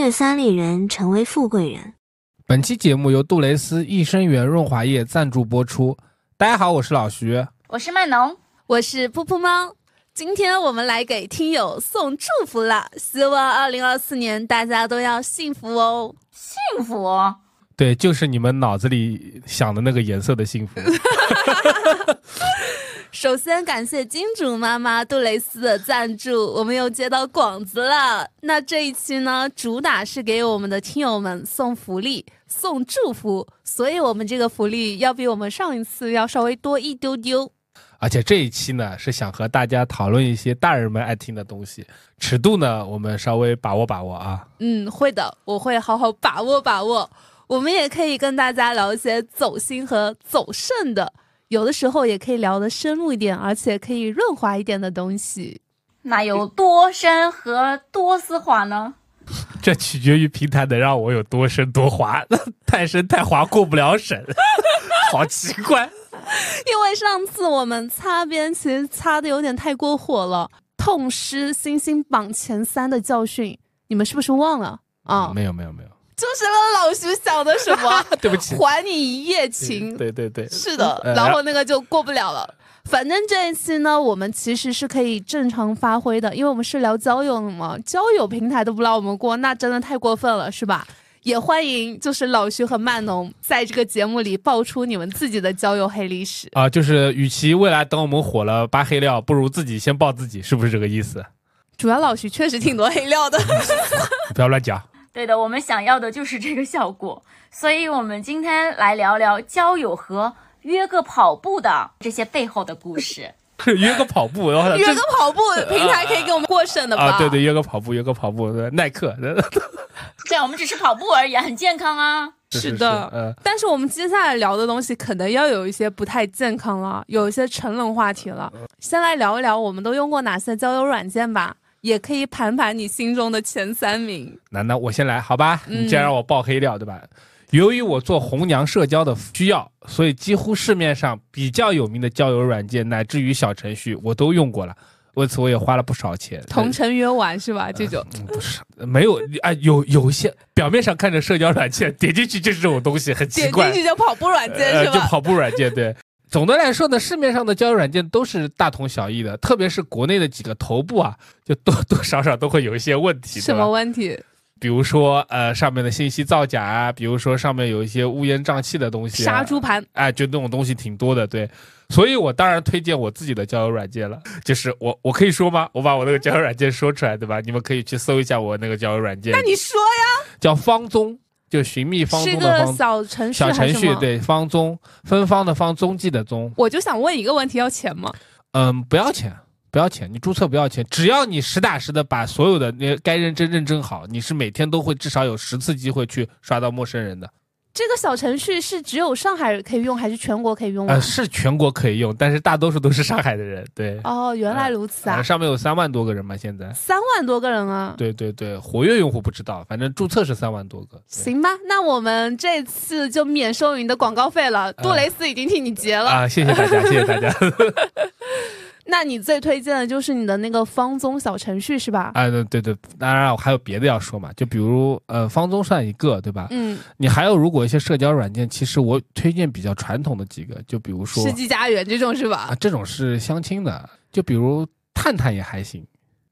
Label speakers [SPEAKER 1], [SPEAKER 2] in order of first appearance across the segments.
[SPEAKER 1] 越三里人成为富贵人。
[SPEAKER 2] 本期节目由杜蕾斯益生元润滑液赞助播出。大家好，我是老徐，
[SPEAKER 3] 我是麦农，
[SPEAKER 4] 我是噗噗猫。今天我们来给听友送祝福了，希望二零二四年大家都要幸福哦，
[SPEAKER 3] 幸福。
[SPEAKER 2] 对，就是你们脑子里想的那个颜色的幸福。
[SPEAKER 4] 首先感谢金主妈妈杜蕾斯的赞助，我们又接到广子了。那这一期呢，主打是给我们的听友们送福利、送祝福，所以我们这个福利要比我们上一次要稍微多一丢丢。
[SPEAKER 2] 而且这一期呢，是想和大家讨论一些大人们爱听的东西，尺度呢，我们稍微把握把握啊。
[SPEAKER 4] 嗯，会的，我会好好把握把握。我们也可以跟大家聊一些走心和走肾的。有的时候也可以聊得深入一点，而且可以润滑一点的东西。
[SPEAKER 3] 那有多深和多丝滑呢？
[SPEAKER 2] 这取决于平台能让我有多深多滑，太深太滑过不了审，好奇怪。
[SPEAKER 4] 因为上次我们擦边其实擦的有点太过火了，痛失星星榜前三的教训，你们是不是忘了啊？
[SPEAKER 2] 没有没有没有。
[SPEAKER 4] 就是老徐想的什么？
[SPEAKER 2] 对不起，
[SPEAKER 4] 还你一夜情。
[SPEAKER 2] 对对对，
[SPEAKER 4] 是的，然后那个就过不了了。反正这一期呢，我们其实是可以正常发挥的，因为我们是聊交友的嘛，交友平台都不让我们过，那真的太过分了，是吧？也欢迎就是老徐和曼农在这个节目里爆出你们自己的交友黑历史
[SPEAKER 2] 啊！就是与其未来等我们火了扒黑料，不如自己先爆自己，是不是这个意思？
[SPEAKER 4] 主要老徐确实挺多黑料的，
[SPEAKER 2] 不要乱讲。
[SPEAKER 3] 对的，我们想要的就是这个效果，所以我们今天来聊聊交友和约个跑步的这些背后的故事。
[SPEAKER 2] 约个跑步，
[SPEAKER 4] 然后约个跑步平台可以给我们过审的吧？
[SPEAKER 2] 啊，对对，约个跑步，约个跑步，耐克。
[SPEAKER 3] 对，我们只是跑步而已，很健康啊。
[SPEAKER 4] 是的，嗯。但是我们接下来聊的东西可能要有一些不太健康了，有一些成人话题了。先来聊一聊，我们都用过哪些交友软件吧？也可以盘盘你心中的前三名。
[SPEAKER 2] 那那我先来，好吧？你既然让我爆黑料，对吧？由于我做红娘社交的需要，所以几乎市面上比较有名的交友软件，乃至于小程序，我都用过了。为此，我也花了不少钱。
[SPEAKER 4] 同城约玩是吧？这种
[SPEAKER 2] 不是没有啊，有有一些表面上看着社交软件，点进去就是这种东西，很奇怪。
[SPEAKER 4] 点进去就跑步软件是吧？
[SPEAKER 2] 就跑步软件，对。总的来说呢，市面上的交友软件都是大同小异的，特别是国内的几个头部啊，就多多少少都会有一些问题。
[SPEAKER 4] 什么问题？
[SPEAKER 2] 比如说，呃，上面的信息造假啊，比如说上面有一些乌烟瘴气的东西，
[SPEAKER 4] 杀猪盘，
[SPEAKER 2] 哎，就那种东西挺多的。对，所以我当然推荐我自己的交友软件了。就是我，我可以说吗？我把我那个交友软件说出来，对吧？你们可以去搜一下我那个交友软件。
[SPEAKER 4] 那你说呀？
[SPEAKER 2] 叫方宗。就寻觅方中的方，
[SPEAKER 4] 小程序
[SPEAKER 2] 小程序对方宗芬芳的芳踪迹的踪。
[SPEAKER 4] 我就想问一个问题，要钱吗？
[SPEAKER 2] 嗯，不要钱，不要钱，你注册不要钱，只要你实打实的把所有的那该认真认真好，你是每天都会至少有十次机会去刷到陌生人的。
[SPEAKER 4] 这个小程序是只有上海可以用，还是全国可以用？
[SPEAKER 2] 呃，是全国可以用，但是大多数都是上海的人。对。
[SPEAKER 4] 哦，原来如此啊！
[SPEAKER 2] 上面有三万多个人嘛，现在。
[SPEAKER 4] 三万多个人啊！
[SPEAKER 2] 对对对，活跃用户不知道，反正注册是三万多个。
[SPEAKER 4] 行吧，那我们这次就免收你的广告费了，杜蕾斯已经替你结了。
[SPEAKER 2] 啊，谢谢大家，谢谢大家。
[SPEAKER 4] 那你最推荐的就是你的那个方宗小程序是吧？
[SPEAKER 2] 啊，对对对，当然我还有别的要说嘛，就比如呃，方宗算一个，对吧？嗯，你还有如果一些社交软件，其实我推荐比较传统的几个，就比如说
[SPEAKER 4] 世纪佳缘这种是吧？
[SPEAKER 2] 啊，这种是相亲的，就比如探探也还行。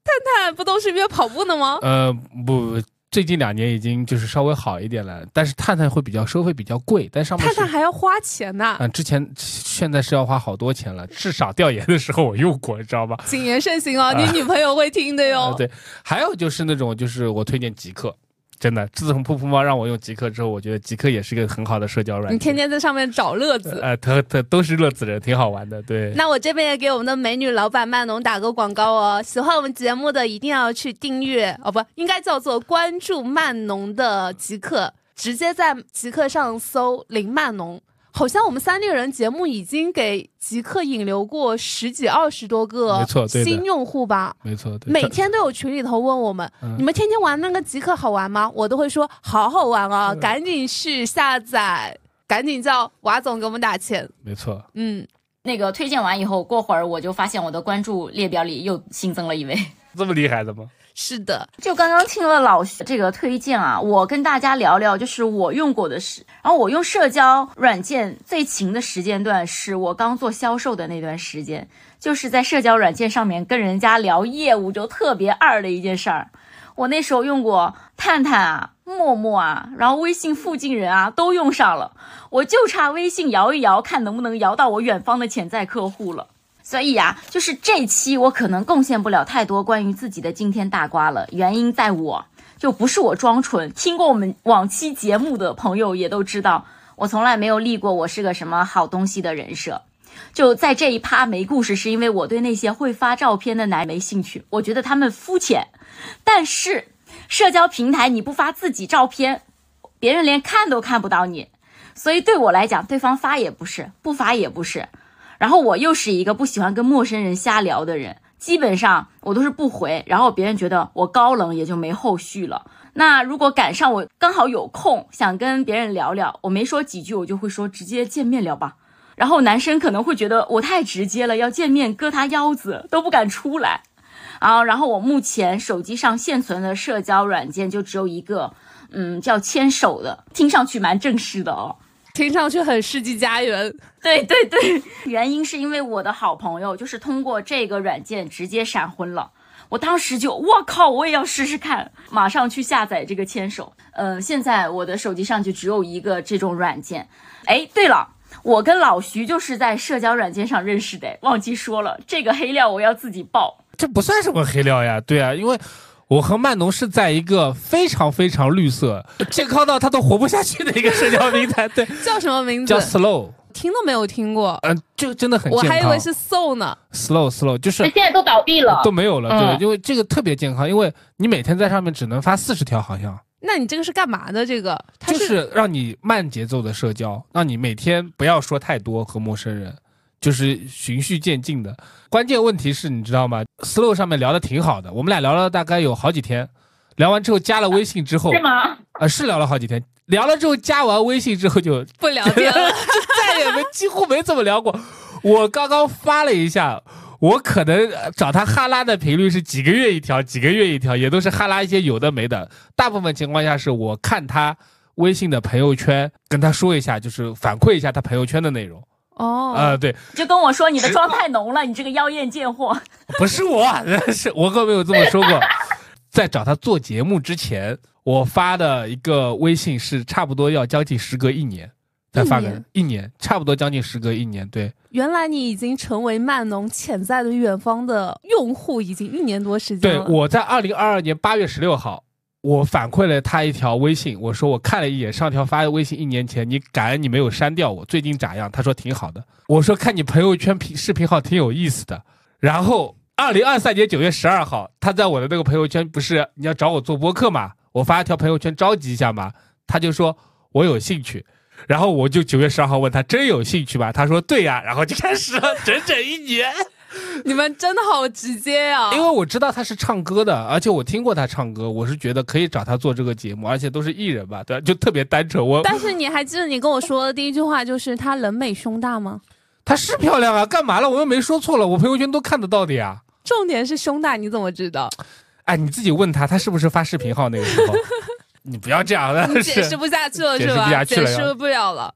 [SPEAKER 4] 探探不都是约跑步的吗？
[SPEAKER 2] 呃，不。最近两年已经就是稍微好一点了，但是探探会比较收费比较贵，但上面
[SPEAKER 4] 探探还要花钱呢。
[SPEAKER 2] 嗯，之前现在是要花好多钱了，至少调研的时候我用过，你知道吧？
[SPEAKER 4] 谨言慎行哦，你女朋友会听的哟。
[SPEAKER 2] 对，还有就是那种就是我推荐极客。真的，自从噗噗猫让我用极客之后，我觉得极客也是个很好的社交软件。
[SPEAKER 4] 你天天在上面找乐子，
[SPEAKER 2] 呃，他他都是乐子人，挺好玩的。对，
[SPEAKER 4] 那我这边也给我们的美女老板曼农打个广告哦，喜欢我们节目的一定要去订阅哦，不应该叫做关注曼农的极客，直接在极客上搜林曼农。好像我们三六人节目已经给极客引流过十几二十多个新用户吧？
[SPEAKER 2] 没错，
[SPEAKER 4] 每天都有群里头问我们，你们天天玩那个极客好玩吗？我都会说好好玩啊，赶紧去下载，赶紧叫瓦总给我们打钱。
[SPEAKER 2] 没错，
[SPEAKER 3] 嗯，那个推荐完以后，过会儿我就发现我的关注列表里又新增了一位，
[SPEAKER 2] 这么厉害的吗？
[SPEAKER 4] 是的，
[SPEAKER 3] 就刚刚听了老徐这个推荐啊，我跟大家聊聊，就是我用过的事。然后我用社交软件最勤的时间段是我刚做销售的那段时间，就是在社交软件上面跟人家聊业务，就特别二的一件事儿。我那时候用过探探啊、陌陌啊，然后微信附近人啊都用上了，我就差微信摇一摇，看能不能摇到我远方的潜在客户了。所以呀，就是这期我可能贡献不了太多关于自己的惊天大瓜了，原因在我就不是我装纯，听过我们往期节目的朋友也都知道，我从来没有立过我是个什么好东西的人设。就在这一趴没故事，是因为我对那些会发照片的男没兴趣，我觉得他们肤浅。但是社交平台你不发自己照片，别人连看都看不到你，所以对我来讲，对方发也不是，不发也不是。然后我又是一个不喜欢跟陌生人瞎聊的人，基本上我都是不回，然后别人觉得我高冷，也就没后续了。那如果赶上我刚好有空，想跟别人聊聊，我没说几句，我就会说直接见面聊吧。然后男生可能会觉得我太直接了，要见面割他腰子都不敢出来。啊，然后我目前手机上现存的社交软件就只有一个，嗯，叫牵手的，听上去蛮正式的哦。
[SPEAKER 4] 听上去很世纪佳缘。
[SPEAKER 3] 对对对，原因是因为我的好朋友就是通过这个软件直接闪婚了，我当时就我靠，我也要试试看，马上去下载这个牵手。呃，现在我的手机上就只有一个这种软件。哎，对了，我跟老徐就是在社交软件上认识的，忘记说了，这个黑料我要自己爆。
[SPEAKER 2] 这不算什么黑料呀，对啊，因为。我和曼农是在一个非常非常绿色、健康到他都活不下去的一个社交平台，对，
[SPEAKER 4] 叫什么名字？
[SPEAKER 2] 叫 Slow，
[SPEAKER 4] 听都没有听过。
[SPEAKER 2] 嗯，就真的很
[SPEAKER 4] 健康。我还以为是 So 呢。
[SPEAKER 2] Slow Slow 就是
[SPEAKER 3] 现在都倒闭了，
[SPEAKER 2] 都没有了。对，因为这个特别健康，因为你每天在上面只能发四十条，好像。
[SPEAKER 4] 那你这个是干嘛的？这个
[SPEAKER 2] 就是让你慢节奏的社交，让你每天不要说太多和陌生人。就是循序渐进的，关键问题是你知道吗？Slow 上面聊的挺好的，我们俩聊了大概有好几天，聊完之后加了微信之后，
[SPEAKER 3] 是吗？
[SPEAKER 2] 啊，是聊了好几天，聊了之后加完微信之后就
[SPEAKER 4] 不聊天了，
[SPEAKER 2] 就 再也没几乎没怎么聊过。我刚刚发了一下，我可能找他哈拉的频率是几个月一条，几个月一条，也都是哈拉一些有的没的。大部分情况下是我看他微信的朋友圈，跟他说一下，就是反馈一下他朋友圈的内容。
[SPEAKER 4] 哦，
[SPEAKER 2] 啊，对，
[SPEAKER 3] 就跟我说你的妆太浓了，你这个妖艳贱货。
[SPEAKER 2] 不是我，是我可没有这么说过。在找他做节目之前，我发的一个微信是差不多要将近时隔一年再发个一年，差不多将近时隔一年。对，
[SPEAKER 4] 原来你已经成为曼农潜在的远方的用户，已经一年多时
[SPEAKER 2] 间了。对，我在二零二二年八月十六号。我反馈了他一条微信，我说我看了一眼上条发的微信，一年前你感恩你没有删掉我，最近咋样？他说挺好的。我说看你朋友圈频视频号挺有意思的。然后二零二三年九月十二号，他在我的那个朋友圈不是你要找我做播客嘛？我发一条朋友圈召集一下嘛，他就说我有兴趣。然后我就九月十二号问他真有兴趣吧？他说对呀。然后就开始了整整一年。
[SPEAKER 4] 你们真的好直接呀！
[SPEAKER 2] 因为我知道他是唱歌的，而且我听过他唱歌，我是觉得可以找他做这个节目，而且都是艺人吧，对，就特别单纯。我
[SPEAKER 4] 但是你还记得你跟我说的第一句话就是他人美胸大吗？
[SPEAKER 2] 他是漂亮啊，干嘛了？我又没说错了，我朋友圈都看得到的呀。
[SPEAKER 4] 重点是胸大，你怎么知道？
[SPEAKER 2] 哎，你自己问他，他是不是发视频号那个时候？你不要这样了，
[SPEAKER 4] 解释不下去了是
[SPEAKER 2] 吧？
[SPEAKER 4] 解释不了了。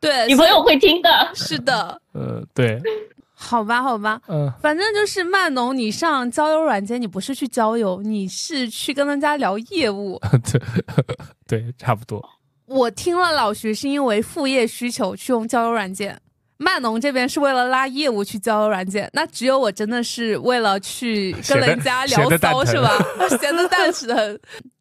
[SPEAKER 4] 对，
[SPEAKER 3] 女朋友会听的。
[SPEAKER 4] 是的。
[SPEAKER 2] 呃，对。
[SPEAKER 4] 好吧，好吧，嗯，反正就是曼农，你上交友软件，你不是去交友，你是去跟人家聊业务，
[SPEAKER 2] 对，对，差不多。
[SPEAKER 4] 我听了老徐是因为副业需求去用交友软件，曼农这边是为了拉业务去交友软件，那只有我真的是为了去跟人家 聊骚是吧？闲的蛋疼，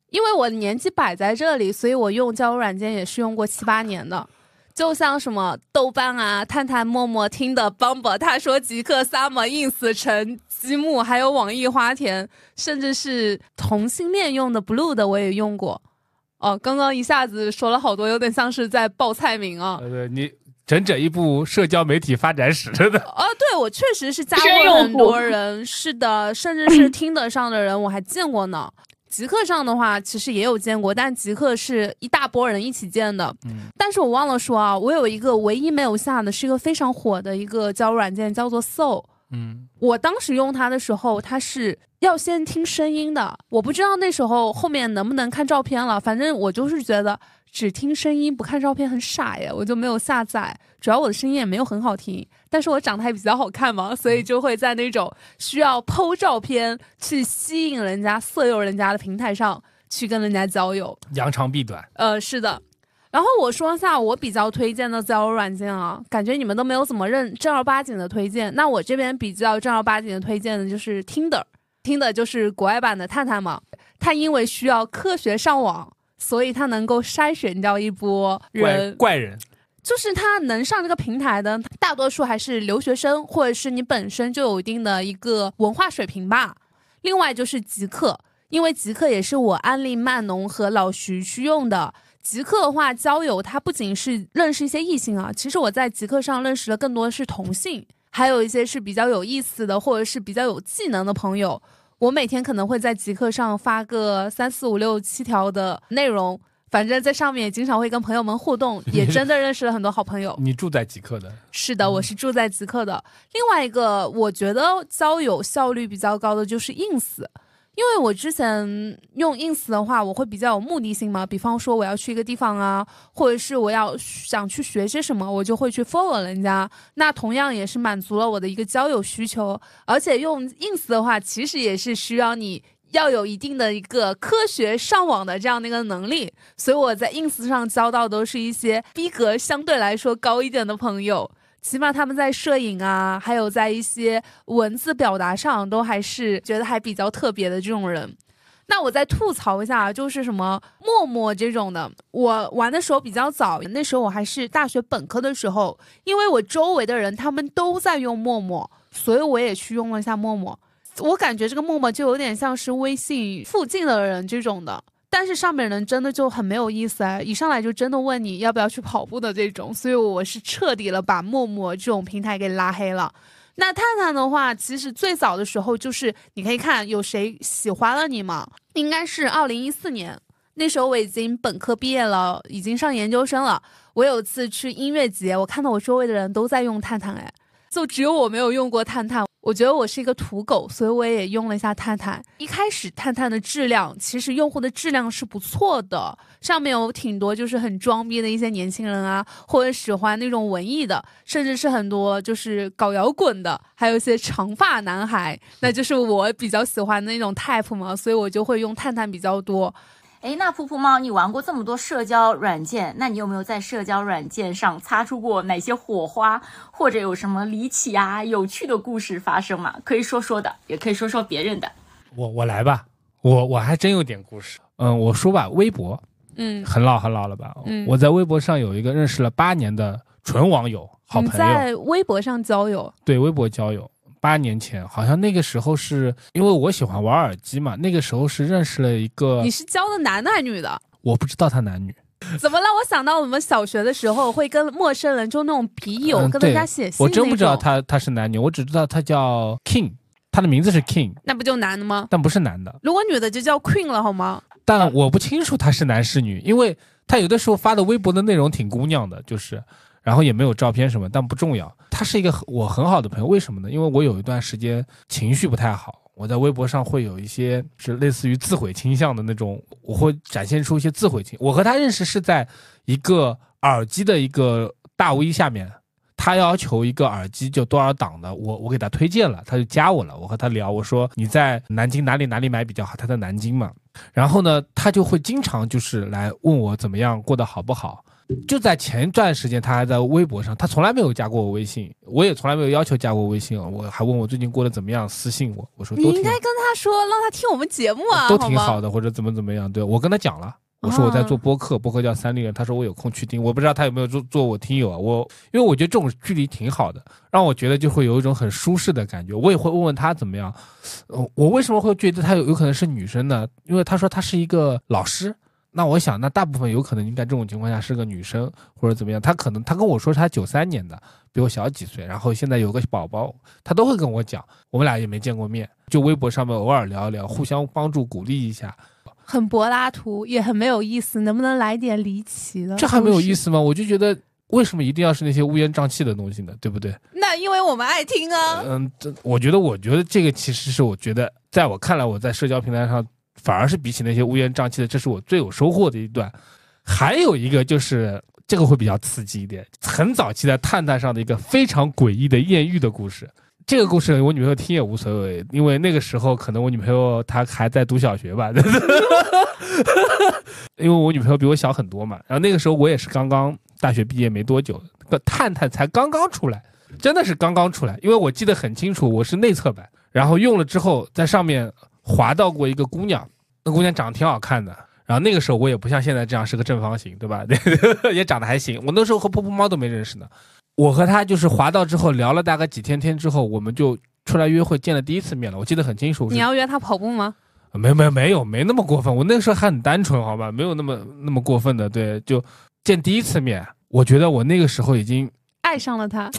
[SPEAKER 4] 因为我年纪摆在这里，所以我用交友软件也是用过七八年的。就像什么豆瓣啊、探探、陌陌、听的、Bumble，他说极客、Summer、ins、陈积木，还有网易花田，甚至是同性恋用的 Blue 的我也用过。哦，刚刚一下子说了好多，有点像是在报菜名啊。
[SPEAKER 2] 对，你整整一部社交媒体发展史，真的。
[SPEAKER 4] 哦，对，我确实是加过很多人，是的，甚至是听得上的人，我还见过呢。极客上的话，其实也有见过，但极客是一大波人一起建的。嗯，但是我忘了说啊，我有一个唯一没有下的，是一个非常火的一个交友软件，叫做 Soul。
[SPEAKER 2] 嗯，
[SPEAKER 4] 我当时用它的时候，它是要先听声音的。我不知道那时候后面能不能看照片了，反正我就是觉得只听声音不看照片很傻耶，我就没有下载。主要我的声音也没有很好听，但是我长得还比较好看嘛，所以就会在那种需要剖照片去吸引人家、色诱人家的平台上去跟人家交友。
[SPEAKER 2] 扬长避短。
[SPEAKER 4] 呃，是的。然后我说一下我比较推荐的交友软件啊，感觉你们都没有怎么认正儿八经的推荐。那我这边比较正儿八经的推荐的就是 Tinder，Tinder 就是国外版的探探嘛。它因为需要科学上网，所以他能够筛选掉一波
[SPEAKER 2] 怪
[SPEAKER 4] 人，
[SPEAKER 2] 怪人，
[SPEAKER 4] 就是他能上这个平台的大多数还是留学生，或者是你本身就有一定的一个文化水平吧。另外就是极客，因为极客也是我安利曼农和老徐去用的。极客的话，交友它不仅是认识一些异性啊，其实我在极客上认识的更多的是同性，还有一些是比较有意思的，或者是比较有技能的朋友。我每天可能会在极客上发个三四五六七条的内容，反正在上面也经常会跟朋友们互动，也 真的认识了很多好朋友。
[SPEAKER 2] 你住在极客的，
[SPEAKER 4] 是的，我是住在极客的。另外一个，我觉得交友效率比较高的就是 ins。因为我之前用 ins 的话，我会比较有目的性嘛，比方说我要去一个地方啊，或者是我要想去学些什么，我就会去 follow 人家。那同样也是满足了我的一个交友需求。而且用 ins 的话，其实也是需要你要有一定的一个科学上网的这样的一个能力。所以我在 ins 上交到都是一些逼格相对来说高一点的朋友。起码他们在摄影啊，还有在一些文字表达上，都还是觉得还比较特别的这种人。那我再吐槽一下，就是什么陌陌这种的，我玩的时候比较早，那时候我还是大学本科的时候，因为我周围的人他们都在用陌陌，所以我也去用了一下陌陌。我感觉这个陌陌就有点像是微信附近的人这种的。但是上面人真的就很没有意思啊！一上来就真的问你要不要去跑步的这种，所以我是彻底了把陌陌这种平台给拉黑了。那探探的话，其实最早的时候就是你可以看有谁喜欢了你嘛，应该是二零一四年，那时候我已经本科毕业了，已经上研究生了。我有次去音乐节，我看到我周围的人都在用探探，哎，就只有我没有用过探探。我觉得我是一个土狗，所以我也用了一下探探。一开始探探的质量，其实用户的质量是不错的，上面有挺多就是很装逼的一些年轻人啊，或者喜欢那种文艺的，甚至是很多就是搞摇滚的，还有一些长发男孩，那就是我比较喜欢的那种 type 嘛，所以我就会用探探比较多。
[SPEAKER 3] 哎，那噗噗猫，你玩过这么多社交软件，那你有没有在社交软件上擦出过哪些火花，或者有什么离奇啊、有趣的故事发生吗？可以说说的，也可以说说别人的。
[SPEAKER 2] 我我来吧，我我还真有点故事。嗯，我说吧，微博，
[SPEAKER 4] 嗯，
[SPEAKER 2] 很老很老了吧？
[SPEAKER 4] 嗯，
[SPEAKER 2] 我在微博上有一个认识了八年的纯网友，好朋友，
[SPEAKER 4] 在微博上交友，
[SPEAKER 2] 对，微博交友。八年前，好像那个时候是因为我喜欢玩耳机嘛，那个时候是认识了一个。
[SPEAKER 4] 你是交的男的还是女的？
[SPEAKER 2] 我不知道他男女。
[SPEAKER 4] 怎么让我想到我们小学的时候会跟陌生人就那种笔友跟人家写信
[SPEAKER 2] 我真不知道他他是男女，我只知道他叫 King，他的名字是 King。
[SPEAKER 4] 那不就男的吗？
[SPEAKER 2] 但不是男的。
[SPEAKER 4] 如果女的就叫 Queen 了，好吗？
[SPEAKER 2] 但我不清楚他是男是女，因为他有的时候发的微博的内容挺姑娘的，就是。然后也没有照片什么，但不重要。他是一个我很好的朋友，为什么呢？因为我有一段时间情绪不太好，我在微博上会有一些是类似于自毁倾向的那种，我会展现出一些自毁倾。我和他认识是在一个耳机的一个大 V 下面，他要求一个耳机就多少档的，我我给他推荐了，他就加我了。我和他聊，我说你在南京哪里哪里买比较好？他在南京嘛。然后呢，他就会经常就是来问我怎么样，过得好不好。就在前一段时间，他还在微博上，他从来没有加过我微信，我也从来没有要求加过微信啊。我还问我最近过得怎么样，私信我，我说
[SPEAKER 4] 你应该跟他说，让他听我们节目啊，
[SPEAKER 2] 都挺好的，或者怎么怎么样。对我跟他讲了，我说我在做播客，播客叫三丽人，他说我有空去听，我不知道他有没有做做我听友啊。我因为我觉得这种距离挺好的，让我觉得就会有一种很舒适的感觉。我也会问问他怎么样，呃我为什么会觉得他有有可能是女生呢？因为他说他是一个老师。那我想，那大部分有可能应该这种情况下是个女生或者怎么样，她可能她跟我说她九三年的，比我小几岁，然后现在有个宝宝，她都会跟我讲，我们俩也没见过面，就微博上面偶尔聊一聊，互相帮助鼓励一下，
[SPEAKER 4] 很柏拉图，也很没有意思，能不能来点离奇的？
[SPEAKER 2] 这还没有意思吗？我就觉得为什么一定要是那些乌烟瘴气的东西呢？对不对？
[SPEAKER 4] 那因为我们爱听啊。
[SPEAKER 2] 嗯，这我觉得，我觉得这个其实是我觉得，在我看来，我在社交平台上反而是比起那些乌烟瘴气的，这是我最有收获的一段。还有一个就是这个会比较刺激一点，很早期在探探上的一个非常诡异的艳遇的故事。这个故事我女朋友听也无所谓，因为那个时候可能我女朋友她还在读小学吧，因为我女朋友比我小很多嘛。然后那个时候我也是刚刚大学毕业没多久，个探探才刚刚出来，真的是刚刚出来。因为我记得很清楚，我是内测版，然后用了之后在上面滑到过一个姑娘，那姑娘长得挺好看的。然后那个时候我也不像现在这样是个正方形，对吧？也长得还行。我那时候和噗噗猫都没认识呢。我和她就是滑到之后聊了大概几天天之后，我们就出来约会，见了第一次面了。我记得很清楚。
[SPEAKER 4] 你要约她跑步吗？
[SPEAKER 2] 没没没有没那么过分。我那个时候还很单纯，好吧，没有那么那么过分的。对，就见第一次面，我觉得我那个时候已经
[SPEAKER 4] 爱上了他。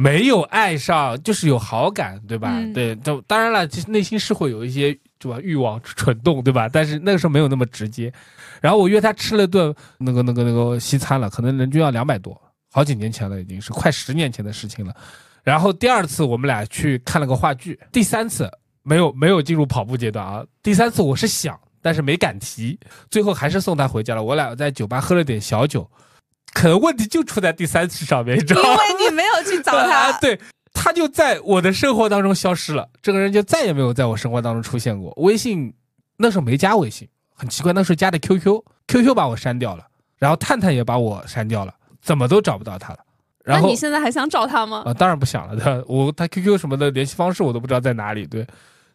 [SPEAKER 2] 没有爱上，就是有好感，对吧？对，就当然了，其实内心是会有一些对吧欲望蠢动，对吧？但是那个时候没有那么直接。然后我约他吃了顿那个那个那个西餐了，可能人均要两百多。好几年前了，已经是快十年前的事情了。然后第二次我们俩去看了个话剧，第三次没有没有进入跑步阶段啊。第三次我是想，但是没敢提，最后还是送他回家了。我俩在酒吧喝了点小酒，可能问题就出在第三次上面，你知道吗？
[SPEAKER 4] 因为你没有去找他，
[SPEAKER 2] 对，他就在我的生活当中消失了，这个人就再也没有在我生活当中出现过。微信那时候没加微信，很奇怪，那时候加的 QQ，QQ 把我删掉了，然后探探也把我删掉了。怎么都找不到他了，然后
[SPEAKER 4] 你现在还想找他吗？
[SPEAKER 2] 啊，当然不想了。他我他 QQ 什么的联系方式我都不知道在哪里，对，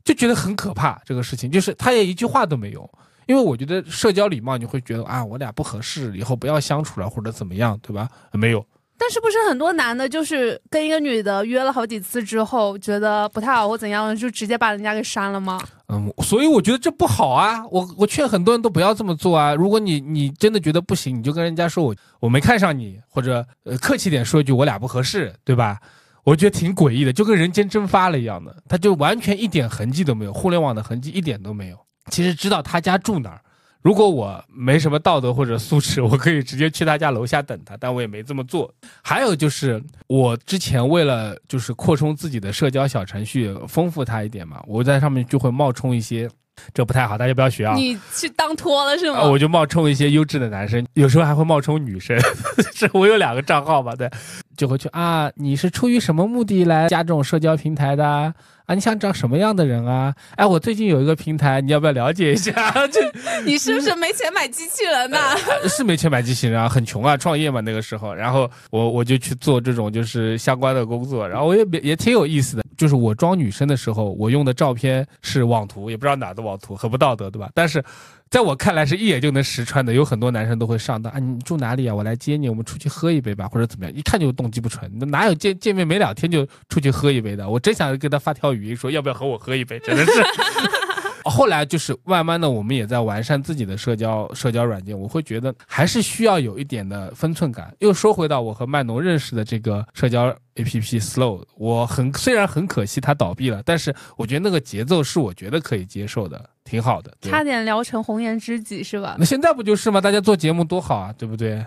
[SPEAKER 2] 就觉得很可怕。这个事情就是他也一句话都没有，因为我觉得社交礼貌你会觉得啊，我俩不合适，以后不要相处了或者怎么样，对吧？没有。
[SPEAKER 4] 但是不是很多男的，就是跟一个女的约了好几次之后，觉得不太好或怎样，就直接把人家给删了吗？
[SPEAKER 2] 嗯，所以我觉得这不好啊。我我劝很多人都不要这么做啊。如果你你真的觉得不行，你就跟人家说我我没看上你，或者呃客气点说一句我俩不合适，对吧？我觉得挺诡异的，就跟人间蒸发了一样的，他就完全一点痕迹都没有，互联网的痕迹一点都没有。其实知道他家住哪儿。如果我没什么道德或者素质，我可以直接去他家楼下等他，但我也没这么做。还有就是，我之前为了就是扩充自己的社交小程序，丰富他一点嘛，我在上面就会冒充一些，这不太好，大家不要学啊。
[SPEAKER 4] 你去当托了是吗？
[SPEAKER 2] 我就冒充一些优质的男生，有时候还会冒充女生。这我有两个账号吧，对，就会去啊，你是出于什么目的来加这种社交平台的？啊，你想找什么样的人啊？哎，我最近有一个平台，你要不要了解一下？这
[SPEAKER 4] 你是不是没钱买机器人呢？
[SPEAKER 2] 是没钱买机器人啊，很穷啊，创业嘛那个时候，然后我我就去做这种就是相关的工作，然后我也也挺有意思的。就是我装女生的时候，我用的照片是网图，也不知道哪的网图，很不道德，对吧？但是。在我看来是一眼就能识穿的，有很多男生都会上当啊！你住哪里啊？我来接你，我们出去喝一杯吧，或者怎么样？一看就动机不纯，哪有见见面没两天就出去喝一杯的？我真想给他发条语音说，要不要和我喝一杯？真的是。后来就是慢慢的，我们也在完善自己的社交社交软件。我会觉得还是需要有一点的分寸感。又说回到我和麦农认识的这个社交 APP Slow，我很虽然很可惜它倒闭了，但是我觉得那个节奏是我觉得可以接受的，挺好的。
[SPEAKER 4] 差点聊成红颜知己是吧？
[SPEAKER 2] 那现在不就是吗？大家做节目多好啊，对不对？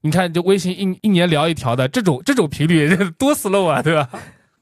[SPEAKER 2] 你看，就微信一一年聊一条的这种这种频率多 slow 啊，对吧？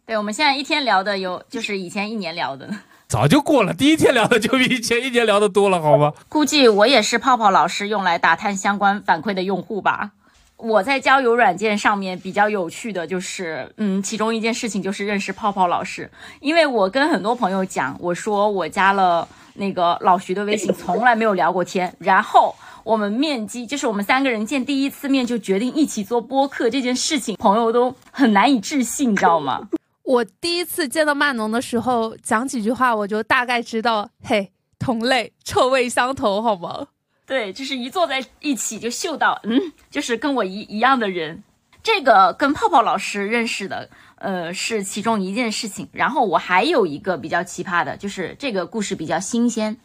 [SPEAKER 3] 对，我们现在一天聊的有就是以前一年聊的。
[SPEAKER 2] 早就过了，第一天聊的就比前一年聊的多了，好吗？
[SPEAKER 3] 估计我也是泡泡老师用来打探相关反馈的用户吧。我在交友软件上面比较有趣的就是，嗯，其中一件事情就是认识泡泡老师，因为我跟很多朋友讲，我说我加了那个老徐的微信，从来没有聊过天，然后我们面基，就是我们三个人见第一次面就决定一起做播客这件事情，朋友都很难以置信，你知道吗？
[SPEAKER 4] 我第一次见到曼农的时候，讲几句话我就大概知道，嘿，同类，臭味相投，好吗？
[SPEAKER 3] 对，就是一坐在一起就嗅到，嗯，就是跟我一一样的人。这个跟泡泡老师认识的，呃，是其中一件事情。然后我还有一个比较奇葩的，就是这个故事比较新鲜，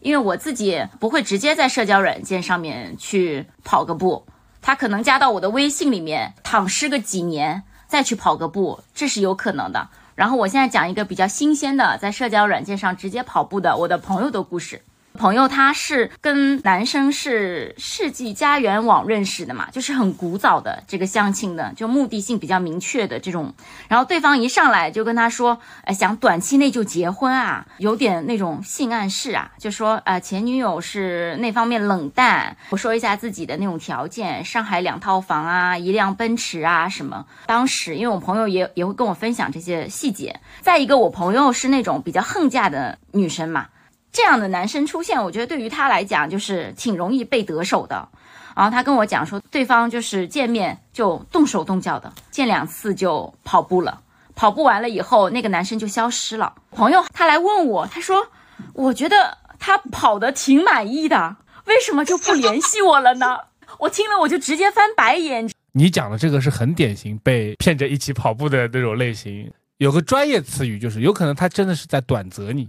[SPEAKER 3] 因为我自己不会直接在社交软件上面去跑个步，他可能加到我的微信里面，躺尸个几年。再去跑个步，这是有可能的。然后我现在讲一个比较新鲜的，在社交软件上直接跑步的我的朋友的故事。朋友他是跟男生是世纪佳缘网认识的嘛，就是很古早的这个相亲的，就目的性比较明确的这种。然后对方一上来就跟他说，哎，想短期内就结婚啊，有点那种性暗示啊，就说呃前女友是那方面冷淡。我说一下自己的那种条件，上海两套房啊，一辆奔驰啊什么。当时因为我朋友也也会跟我分享这些细节。再一个，我朋友是那种比较恨嫁的女生嘛。这样的男生出现，我觉得对于他来讲就是挺容易被得手的。然后他跟我讲说，对方就是见面就动手动脚的，见两次就跑步了，跑步完了以后，那个男生就消失了。朋友他来问我，他说，我觉得他跑的挺满意的，为什么就不联系我了呢？我听了我就直接翻白眼。
[SPEAKER 2] 你讲的这个是很典型被骗着一起跑步的那种类型。有个专业词语就是，有可能他真的是在短择你。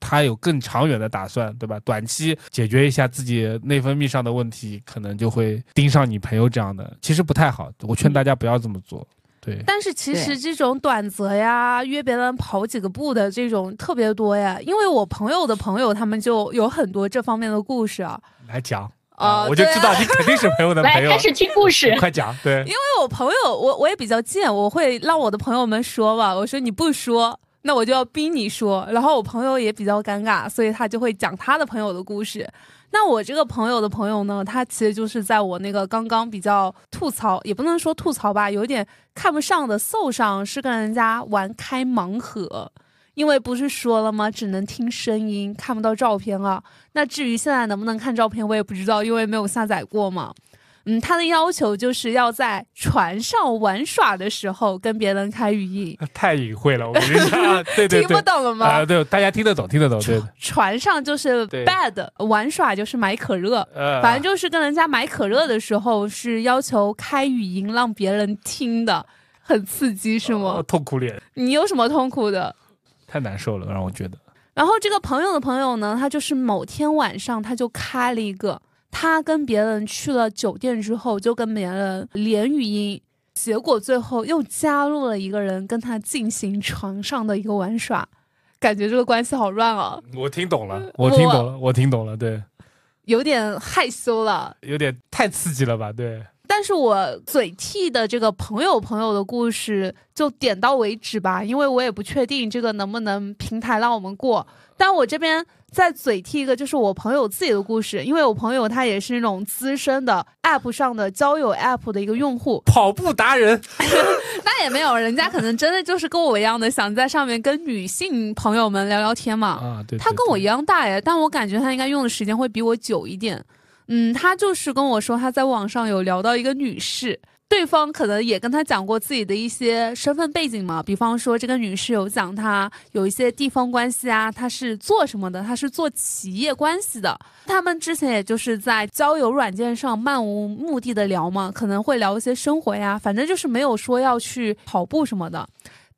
[SPEAKER 2] 他有更长远的打算，对吧？短期解决一下自己内分泌上的问题，可能就会盯上你朋友这样的，其实不太好。我劝大家不要这么做。对，
[SPEAKER 4] 但是其实这种短则呀，约别人跑几个步的这种特别多呀。因为我朋友的朋友，他们就有很多这方面的故事啊。
[SPEAKER 2] 来讲啊，我就知道你肯定是朋友的 朋友。
[SPEAKER 5] 来开始听故事，
[SPEAKER 2] 快讲。对，
[SPEAKER 4] 因为我朋友，我我也比较贱，我会让我的朋友们说吧。我说你不说。那我就要逼你说，然后我朋友也比较尴尬，所以他就会讲他的朋友的故事。那我这个朋友的朋友呢，他其实就是在我那个刚刚比较吐槽，也不能说吐槽吧，有点看不上的 SO 上是跟人家玩开盲盒，因为不是说了吗？只能听声音，看不到照片啊。那至于现在能不能看照片，我也不知道，因为没有下载过嘛。嗯，他的要求就是要在船上玩耍的时候跟别人开语音，
[SPEAKER 2] 太隐晦了，我跟你讲，对对对，
[SPEAKER 4] 听不懂了吗？啊，
[SPEAKER 2] 对，大家听得懂，听得懂，对。
[SPEAKER 4] 船上就是 bad，玩耍就是买可乐，反正就是跟人家买可乐的时候是要求开语音让别人听的，很刺激是吗？
[SPEAKER 2] 痛苦脸。
[SPEAKER 4] 你有什么痛苦的？
[SPEAKER 2] 太难受了，让我觉得。
[SPEAKER 4] 然后这个朋友的朋友呢，他就是某天晚上他就开了一个。他跟别人去了酒店之后，就跟别人连语音，结果最后又加入了一个人跟他进行床上的一个玩耍，感觉这个关系好乱哦。
[SPEAKER 2] 我听懂了，我听懂了，我听懂了，对，
[SPEAKER 4] 有点害羞了，
[SPEAKER 2] 有点太刺激了吧？对。
[SPEAKER 4] 但是我嘴替的这个朋友朋友的故事就点到为止吧，因为我也不确定这个能不能平台让我们过。但我这边再嘴替一个，就是我朋友自己的故事，因为我朋友他也是那种资深的 App 上的交友 App 的一个用户，
[SPEAKER 2] 跑步达人。
[SPEAKER 4] 那也没有，人家可能真的就是跟我一样的，想在上面跟女性朋友们聊聊天嘛。
[SPEAKER 2] 啊，对。
[SPEAKER 4] 他跟我一样大耶，但我感觉他应该用的时间会比我久一点。嗯，他就是跟我说他在网上有聊到一个女士，对方可能也跟他讲过自己的一些身份背景嘛，比方说这个女士有讲她有一些地方关系啊，她是做什么的，她是做企业关系的。他们之前也就是在交友软件上漫无目的的聊嘛，可能会聊一些生活呀，反正就是没有说要去跑步什么的。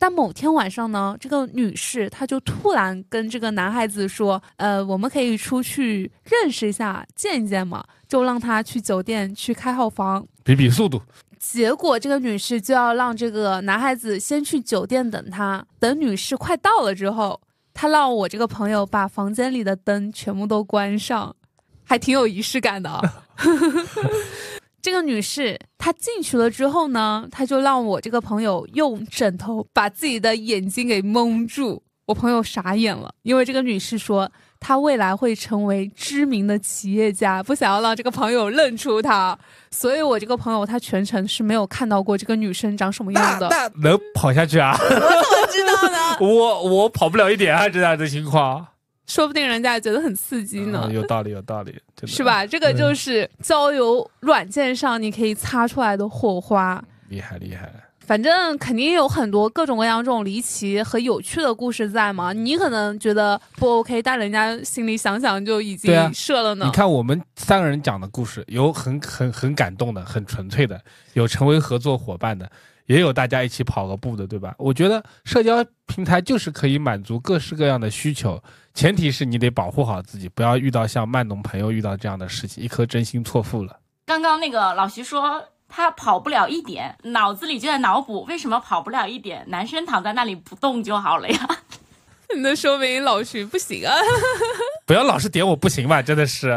[SPEAKER 4] 但某天晚上呢，这个女士她就突然跟这个男孩子说：“呃，我们可以出去认识一下，见一见嘛。”就让他去酒店去开号房，
[SPEAKER 2] 比比速度。
[SPEAKER 4] 结果这个女士就要让这个男孩子先去酒店等她。等女士快到了之后，她让我这个朋友把房间里的灯全部都关上，还挺有仪式感的。这个女士她进去了之后呢，她就让我这个朋友用枕头把自己的眼睛给蒙住。我朋友傻眼了，因为这个女士说她未来会成为知名的企业家，不想要让这个朋友认出她，所以我这个朋友他全程是没有看到过这个女生长什么样的。
[SPEAKER 2] 那能跑下去啊？
[SPEAKER 4] 我怎么知道呢？
[SPEAKER 2] 我我跑不了一点啊，这样的情况。
[SPEAKER 4] 说不定人家觉得很刺激呢，
[SPEAKER 2] 有道理，有道理，
[SPEAKER 4] 是吧？这个就是交友软件上你可以擦出来的火花，
[SPEAKER 2] 厉害厉害。
[SPEAKER 4] 反正肯定有很多各种各样这种离奇和有趣的故事在嘛。你可能觉得不 OK，但人家心里想想就已经射了呢。
[SPEAKER 2] 你看我们三个人讲的故事，有很很很感动的，很纯粹的，有成为合作伙伴的。也有大家一起跑个步的，对吧？我觉得社交平台就是可以满足各式各样的需求，前提是你得保护好自己，不要遇到像慢农朋友遇到这样的事情，一颗真心错付了。
[SPEAKER 3] 刚刚那个老徐说他跑不了一点，脑子里就在脑补为什么跑不了一点，男生躺在那里不动就好了呀？
[SPEAKER 4] 那说明老徐不行啊。
[SPEAKER 2] 不要老是点我不行吧？真的是。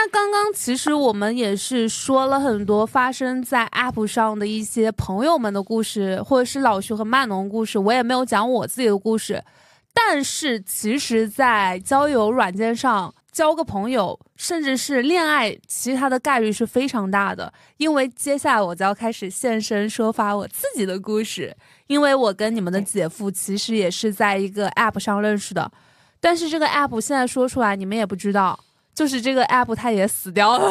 [SPEAKER 4] 那刚刚其实我们也是说了很多发生在 App 上的一些朋友们的故事，或者是老徐和曼农故事，我也没有讲我自己的故事。但是其实，在交友软件上交个朋友，甚至是恋爱，其实它的概率是非常大的。因为接下来我就要开始现身说法我自己的故事，因为我跟你们的姐夫其实也是在一个 App 上认识的，但是这个 App 现在说出来你们也不知道。就是这个 app 它也死掉了，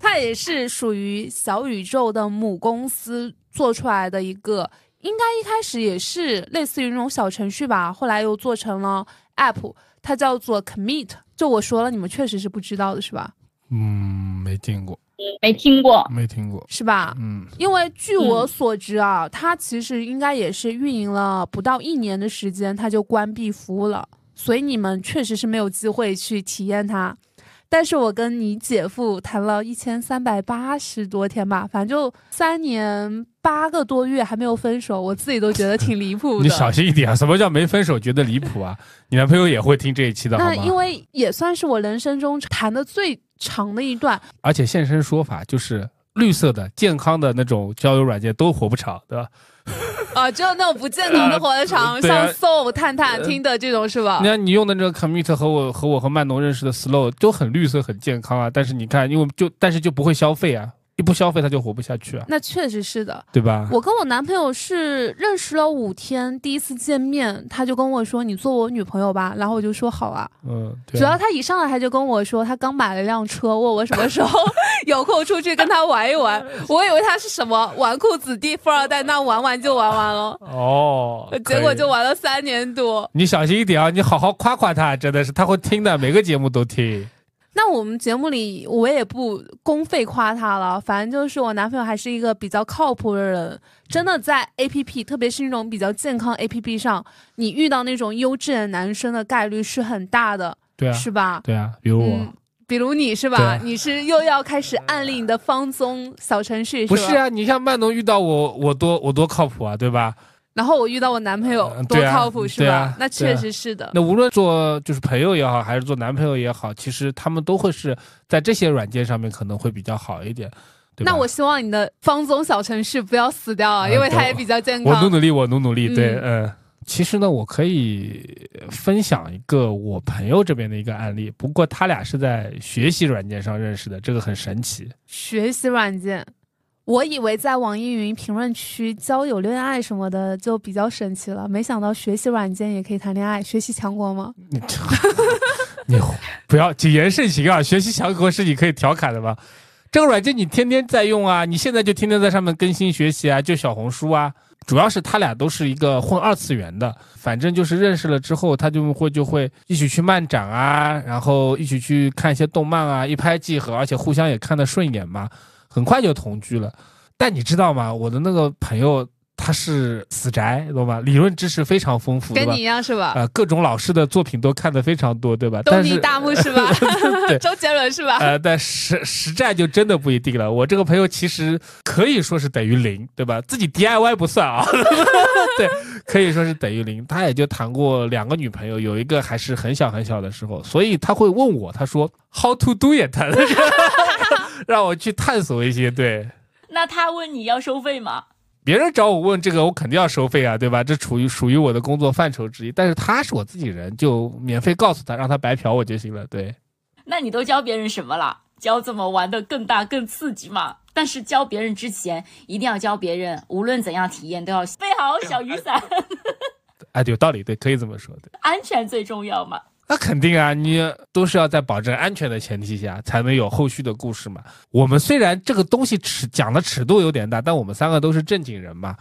[SPEAKER 4] 它也是属于小宇宙的母公司做出来的一个，应该一开始也是类似于那种小程序吧，后来又做成了 app，它叫做 Commit。就我说了，你们确实是不知道的是吧？
[SPEAKER 2] 嗯，没听过，
[SPEAKER 3] 没听过，
[SPEAKER 2] 没听过，
[SPEAKER 4] 是吧？
[SPEAKER 2] 嗯，
[SPEAKER 4] 因为据我所知啊，它其实应该也是运营了不到一年的时间，它就关闭服务了，所以你们确实是没有机会去体验它。但是我跟你姐夫谈了一千三百八十多天吧，反正就三年八个多月还没有分手，我自己都觉得挺离谱的。
[SPEAKER 2] 你小心一点啊！什么叫没分手觉得离谱啊？你男朋友也会听这一期的，好吗？
[SPEAKER 4] 那因为也算是我人生中谈的最长的一段，
[SPEAKER 2] 而且现身说法就是绿色的、健康的那种交友软件都活不长，对吧？
[SPEAKER 4] 啊，只有那种不健康的火腿肠，像 Soul、探探、听的这种是吧？
[SPEAKER 2] 你看你用的这个 Commit 和我和我和曼农认识的 Slow 都很绿色、很健康啊，但是你看，因为就但是就不会消费啊。一不消费他就活不下去啊，
[SPEAKER 4] 那确实是的，
[SPEAKER 2] 对吧？
[SPEAKER 4] 我跟我男朋友是认识了五天，第一次见面他就跟我说：“你做我女朋友吧。”然后我就说：“好啊。”
[SPEAKER 2] 嗯，
[SPEAKER 4] 主要他一上来他就跟我说他刚买了辆车，问我什么时候 有空出去跟他玩一玩。我以为他是什么纨绔子弟、富二代，那玩玩就玩完了。
[SPEAKER 2] 哦，
[SPEAKER 4] 结果就玩了三年多。
[SPEAKER 2] 你小心一点啊！你好好夸夸他，真的是他会听的，每个节目都听。
[SPEAKER 4] 那我们节目里我也不公费夸他了，反正就是我男朋友还是一个比较靠谱的人，真的在 A P P，特别是那种比较健康 A P P 上，你遇到那种优质的男生的概率是很大的，
[SPEAKER 2] 对啊，
[SPEAKER 4] 是吧？
[SPEAKER 2] 对啊，比如我，
[SPEAKER 4] 比如你是吧？你是又要开始暗恋你的方宗小程序？
[SPEAKER 2] 不是啊，你像曼农遇到我，我多我多靠谱啊，对吧？
[SPEAKER 4] 然后我遇到我男朋友多靠谱是吧？那确实是的。
[SPEAKER 2] 那无论做就是朋友也好，还是做男朋友也好，其实他们都会是在这些软件上面可能会比较好一点。
[SPEAKER 4] 那我希望你的方总小程序不要死掉啊，因为它也比较健康。
[SPEAKER 2] 我努努力，我努努力。对，嗯。其实呢，我可以分享一个我朋友这边的一个案例，不过他俩是在学习软件上认识的，这个很神奇。
[SPEAKER 4] 学习软件。我以为在网易云评论区交友、恋爱什么的就比较神奇了，没想到学习软件也可以谈恋爱。学习强国吗？
[SPEAKER 2] 你不要谨言慎行啊！学习强国是你可以调侃的吗？这个软件你天天在用啊，你现在就天天在上面更新学习啊，就小红书啊。主要是他俩都是一个混二次元的，反正就是认识了之后，他就会就会一起去漫展啊，然后一起去看一些动漫啊，一拍即合，而且互相也看得顺眼嘛。很快就同居了，但你知道吗？我的那个朋友他是死宅，懂吗？理论知识非常丰富，
[SPEAKER 4] 跟你一样是吧？
[SPEAKER 2] 呃，各种老师的作品都看的非常多，对吧？
[SPEAKER 4] 东尼大木是吧？周杰伦是吧？
[SPEAKER 2] 呃，但实实战就真的不一定了。我这个朋友其实可以说是等于零，对吧？自己 DIY 不算啊，对，可以说是等于零。他也就谈过两个女朋友，有一个还是很小很小的时候，所以他会问我，他说 How to do it？让我去探索一些，对。
[SPEAKER 3] 那他问你要收费吗？
[SPEAKER 2] 别人找我问这个，我肯定要收费啊，对吧？这处于属于我的工作范畴之一。但是他是我自己人，就免费告诉他，让他白嫖我就行了，对。
[SPEAKER 3] 那你都教别人什么了？教怎么玩的更大更刺激嘛？但是教别人之前，一定要教别人，无论怎样体验都要备好小雨伞。
[SPEAKER 2] 哎，有道理，对，可以这么说，对。
[SPEAKER 3] 安全最重要嘛。
[SPEAKER 2] 那肯定啊，你都是要在保证安全的前提下，才能有后续的故事嘛。我们虽然这个东西尺讲的尺度有点大，但我们三个都是正经人嘛。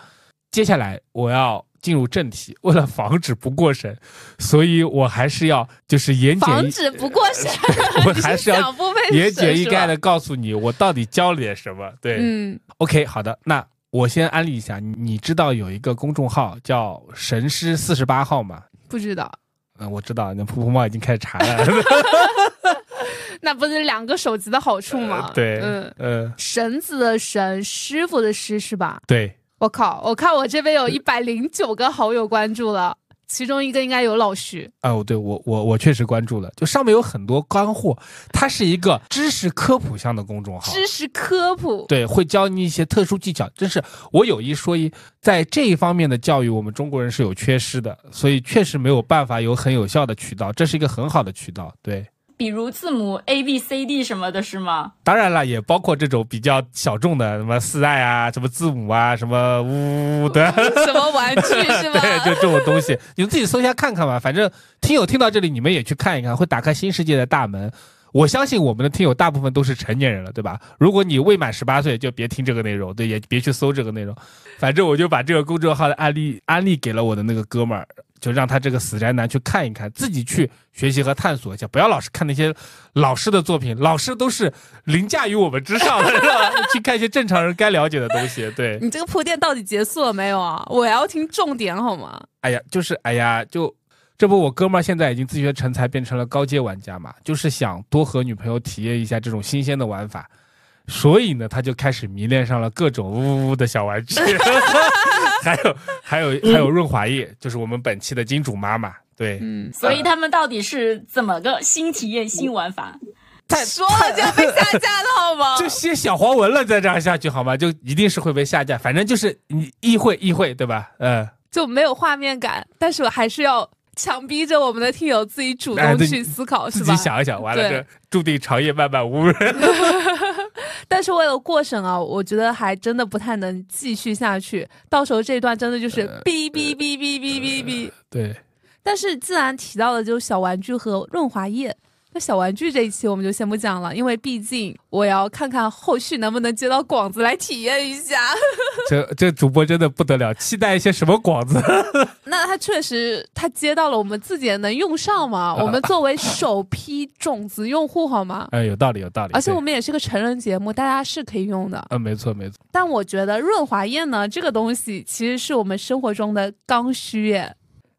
[SPEAKER 2] 接下来我要进入正题，为了防止不过审，所以我还是要就是言简
[SPEAKER 4] 防止不过审，
[SPEAKER 2] 我还是要 言简意赅的告诉你我到底教了点什么。对，
[SPEAKER 4] 嗯
[SPEAKER 2] ，OK，好的，那我先安利一下，你知道有一个公众号叫神师四十八号吗？
[SPEAKER 4] 不知道。
[SPEAKER 2] 嗯，我知道，那噗噗猫已经开始查了。
[SPEAKER 4] 那不是两个手机的好处吗？
[SPEAKER 2] 对，嗯嗯，
[SPEAKER 4] 绳子的绳，师傅的师是吧？
[SPEAKER 2] 对。
[SPEAKER 4] 我靠，我看我这边有一百零九个好友关注了，其中一个应该有老徐。
[SPEAKER 2] 哦，对我我我确实关注了，就上面有很多干货，它是一个知识科普向的公众号。
[SPEAKER 4] 知识科普，
[SPEAKER 2] 对，会教你一些特殊技巧。真是我有一说一，在这一方面的教育，我们中国人是有缺失的，所以确实没有办法有很有效的渠道，这是一个很好的渠道。对，
[SPEAKER 3] 比如字母 A B C D 什么的，是吗？
[SPEAKER 2] 当然了，也包括这种比较小众的，什么四代啊，什么字母啊，什么呜呜的，
[SPEAKER 4] 什么玩具是吗？
[SPEAKER 2] 对，就这种东西，你们自己搜一下看看吧。反正听友听到这里，你们也去看一看，会打开新世界的大门。我相信我们的听友大部分都是成年人了，对吧？如果你未满十八岁，就别听这个内容，对，也别去搜这个内容。反正我就把这个公众号的案例安利给了我的那个哥们儿，就让他这个死宅男去看一看，自己去学习和探索一下，不要老是看那些老师的作品，老师都是凌驾于我们之上的？去看一些正常人该了解的东西。对
[SPEAKER 4] 你这个铺垫到底结束了没有啊？我要听重点好吗？
[SPEAKER 2] 哎呀，就是哎呀，就。这不，我哥们儿现在已经自学成才，变成了高阶玩家嘛，就是想多和女朋友体验一下这种新鲜的玩法，所以呢，他就开始迷恋上了各种呜呜呜的小玩具，还有还有还有润滑液，就是我们本期的金主妈妈，对，
[SPEAKER 4] 嗯，
[SPEAKER 3] 所以他们到底是怎么个新体验、新玩法？
[SPEAKER 2] 太
[SPEAKER 4] 说了就要被下架了好吗？
[SPEAKER 2] 就写小黄文了，再这样下去好吗？就一定是会被下架，反正就是你议会议会，对吧？嗯，
[SPEAKER 4] 就没有画面感，但是我还是要。强逼着我们的听友自己主动去思考，
[SPEAKER 2] 自己想一想，完了这注定长夜漫漫无人。
[SPEAKER 4] 但是为了过审啊，我觉得还真的不太能继续下去。到时候这段真的就是哔哔哔哔哔哔哔。
[SPEAKER 2] 对。
[SPEAKER 4] 但是既然提到了就小玩具和润滑液。小玩具这一期我们就先不讲了，因为毕竟我要看看后续能不能接到广子来体验一下。
[SPEAKER 2] 这这主播真的不得了，期待一些什么广子？
[SPEAKER 4] 那他确实他接到了，我们自己也能用上吗？我们作为首批种子用户，好吗？
[SPEAKER 2] 哎，有道理，有道理。
[SPEAKER 4] 而且我们也是个成人节目，大家是可以用的。
[SPEAKER 2] 嗯，没错，没错。
[SPEAKER 4] 但我觉得润滑液呢，这个东西其实是我们生活中的刚需耶。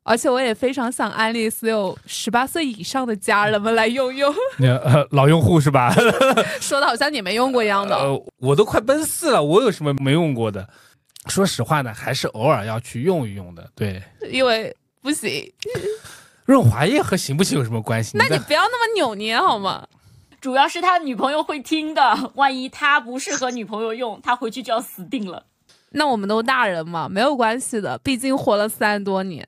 [SPEAKER 4] 而且我也非常想安利所有十八岁以上的家人们来用用。
[SPEAKER 2] 呃，老用户是吧？
[SPEAKER 4] 说的好像你没用过一样的。
[SPEAKER 2] 呃，我都快奔四了，我有什么没用过的？说实话呢，还是偶尔要去用一用的。对，
[SPEAKER 4] 因为不行。
[SPEAKER 2] 润滑液和行不行有什么关系？
[SPEAKER 4] 那你不要那么扭捏好吗？
[SPEAKER 3] 主要是他女朋友会听的，万一他不适合女朋友用，他回去就要死定了。
[SPEAKER 4] 那我们都大人嘛，没有关系的，毕竟活了三十多年。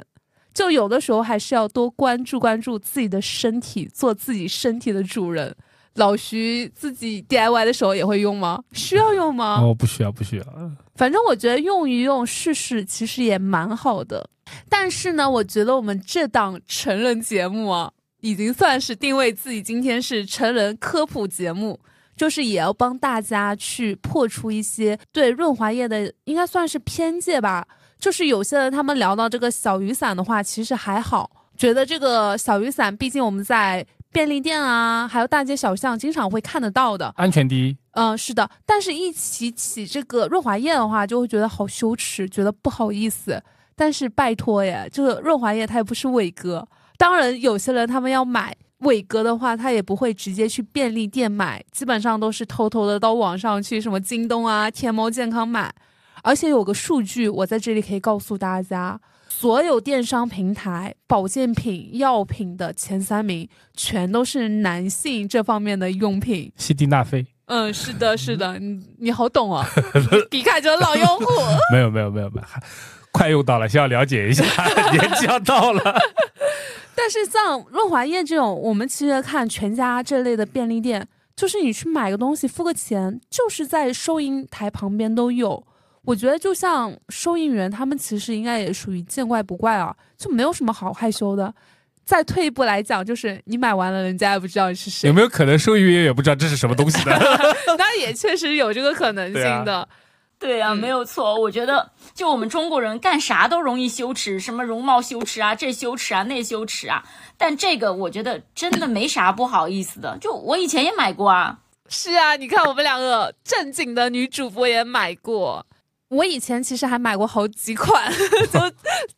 [SPEAKER 4] 就有的时候还是要多关注关注自己的身体，做自己身体的主人。老徐自己 DIY 的时候也会用吗？需要用吗？
[SPEAKER 2] 哦，不需要，不需要。
[SPEAKER 4] 反正我觉得用一用试试，其实也蛮好的。但是呢，我觉得我们这档成人节目啊，已经算是定位自己今天是成人科普节目，就是也要帮大家去破除一些对润滑液的应该算是偏见吧。就是有些人他们聊到这个小雨伞的话，其实还好，觉得这个小雨伞，毕竟我们在便利店啊，还有大街小巷经常会看得到的，
[SPEAKER 2] 安全第一。
[SPEAKER 4] 嗯，是的。但是，一提起这个润滑液的话，就会觉得好羞耻，觉得不好意思。但是拜托耶，这个润滑液它也不是伟哥。当然，有些人他们要买伟哥的话，他也不会直接去便利店买，基本上都是偷偷的到网上去，什么京东啊、天猫健康买。而且有个数据，我在这里可以告诉大家，所有电商平台保健品、药品的前三名，全都是男性这方面的用品。
[SPEAKER 2] 西地那非。
[SPEAKER 4] 嗯，是的，是的，你你好懂啊，一看就是老用户。
[SPEAKER 2] 没有，没有，没有，没有，快用到了，需要了解一下，年纪要到了。
[SPEAKER 4] 但是像润滑液这种，我们其实看全家这类的便利店，就是你去买个东西付个钱，就是在收银台旁边都有。我觉得就像收银员，他们其实应该也属于见怪不怪啊，就没有什么好害羞的。再退一步来讲，就是你买完了，人家也不知道你是谁。
[SPEAKER 2] 有没有可能收银员也不知道这是什么东西的？
[SPEAKER 4] 那也确实有这个可能性的。
[SPEAKER 3] 对啊，没有错。我觉得，就我们中国人干啥都容易羞耻，什么容貌羞耻啊，这羞耻啊，那羞耻啊。但这个我觉得真的没啥不好意思的。就我以前也买过啊。
[SPEAKER 4] 是啊，你看我们两个正经的女主播也买过。我以前其实还买过好几款，就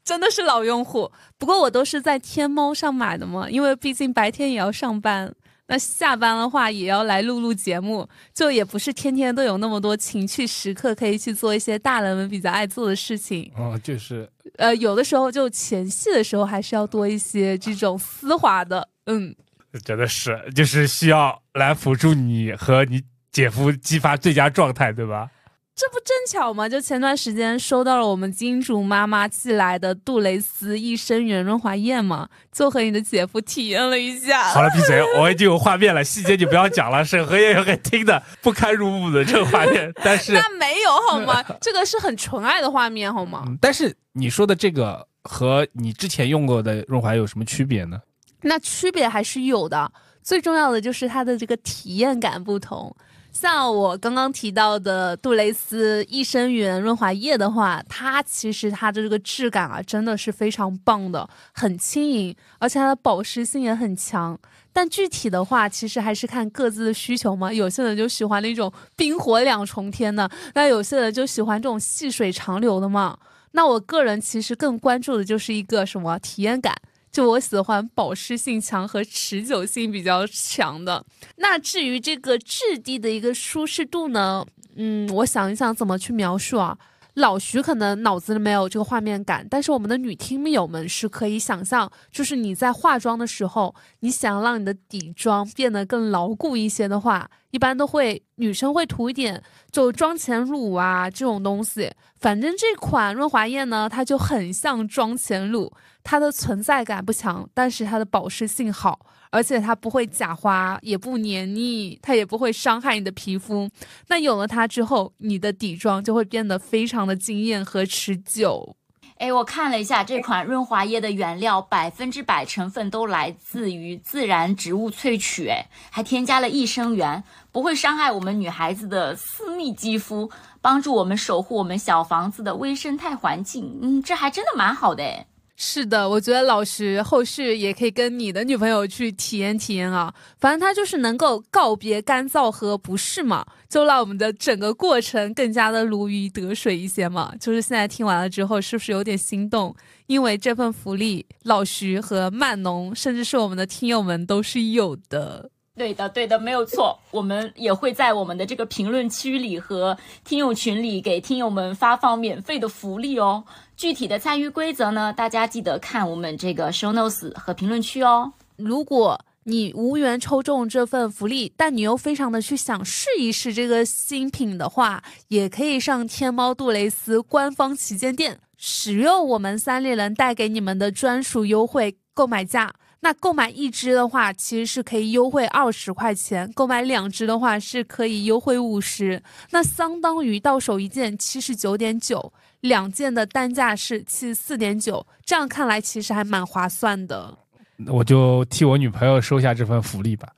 [SPEAKER 4] 真的是老用户。不过我都是在天猫上买的嘛，因为毕竟白天也要上班，那下班的话也要来录录节目，就也不是天天都有那么多情趣时刻可以去做一些大人们比较爱做的事情。
[SPEAKER 2] 哦，就是
[SPEAKER 4] 呃，有的时候就前戏的时候还是要多一些这种丝滑的，嗯，
[SPEAKER 2] 真的是就是需要来辅助你和你姐夫激发最佳状态，对吧？
[SPEAKER 4] 这不正巧吗？就前段时间收到了我们金主妈妈寄来的杜蕾斯益生元润滑液嘛，就和你的姐夫体验了一下。
[SPEAKER 2] 好了，闭嘴！我已经有画面了，细节就不要讲了。审核也有很听的不堪入目的这个画面，但是
[SPEAKER 4] 那没有好吗？这个是很纯爱的画面好吗？
[SPEAKER 2] 但是你说的这个和你之前用过的润滑有什么区别呢？
[SPEAKER 4] 那区别还是有的，最重要的就是它的这个体验感不同。像我刚刚提到的杜蕾斯益生元润滑液的话，它其实它的这个质感啊，真的是非常棒的，很轻盈，而且它的保湿性也很强。但具体的话，其实还是看各自的需求嘛。有些人就喜欢那种冰火两重天的，那有些人就喜欢这种细水长流的嘛。那我个人其实更关注的就是一个什么体验感。就我喜欢保湿性强和持久性比较强的。那至于这个质地的一个舒适度呢？嗯，我想一想怎么去描述啊。老徐可能脑子里没有这个画面感，但是我们的女听友们是可以想象，就是你在化妆的时候，你想让你的底妆变得更牢固一些的话，一般都会女生会涂一点就妆前乳啊这种东西。反正这款润滑液呢，它就很像妆前乳。它的存在感不强，但是它的保湿性好，而且它不会假滑，也不黏腻，它也不会伤害你的皮肤。那有了它之后，你的底妆就会变得非常的惊艳和持久。
[SPEAKER 3] 哎，我看了一下这款润滑液的原料，百分之百成分都来自于自然植物萃取，哎，还添加了益生元，不会伤害我们女孩子的私密肌肤，帮助我们守护我们小房子的微生态环境。嗯，这还真的蛮好的，哎。
[SPEAKER 4] 是的，我觉得老徐后续也可以跟你的女朋友去体验体验啊。反正他就是能够告别干燥和不适嘛，就让我们的整个过程更加的如鱼得水一些嘛。就是现在听完了之后，是不是有点心动？因为这份福利，老徐和曼农，甚至是我们的听友们都是有的。
[SPEAKER 3] 对的，对的，没有错。我们也会在我们的这个评论区里和听友群里给听友们发放免费的福利哦。具体的参与规则呢，大家记得看我们这个 show notes 和评论区哦。
[SPEAKER 4] 如果你无缘抽中这份福利，但你又非常的去想试一试这个新品的话，也可以上天猫杜蕾斯官方旗舰店，使用我们三丽人带给你们的专属优惠购买价。那购买一支的话，其实是可以优惠二十块钱；购买两支的话，是可以优惠五十。那相当于到手一件七十九点九，两件的单价是七十四点九。这样看来，其实还蛮划算的。
[SPEAKER 2] 我就替我女朋友收下这份福利吧。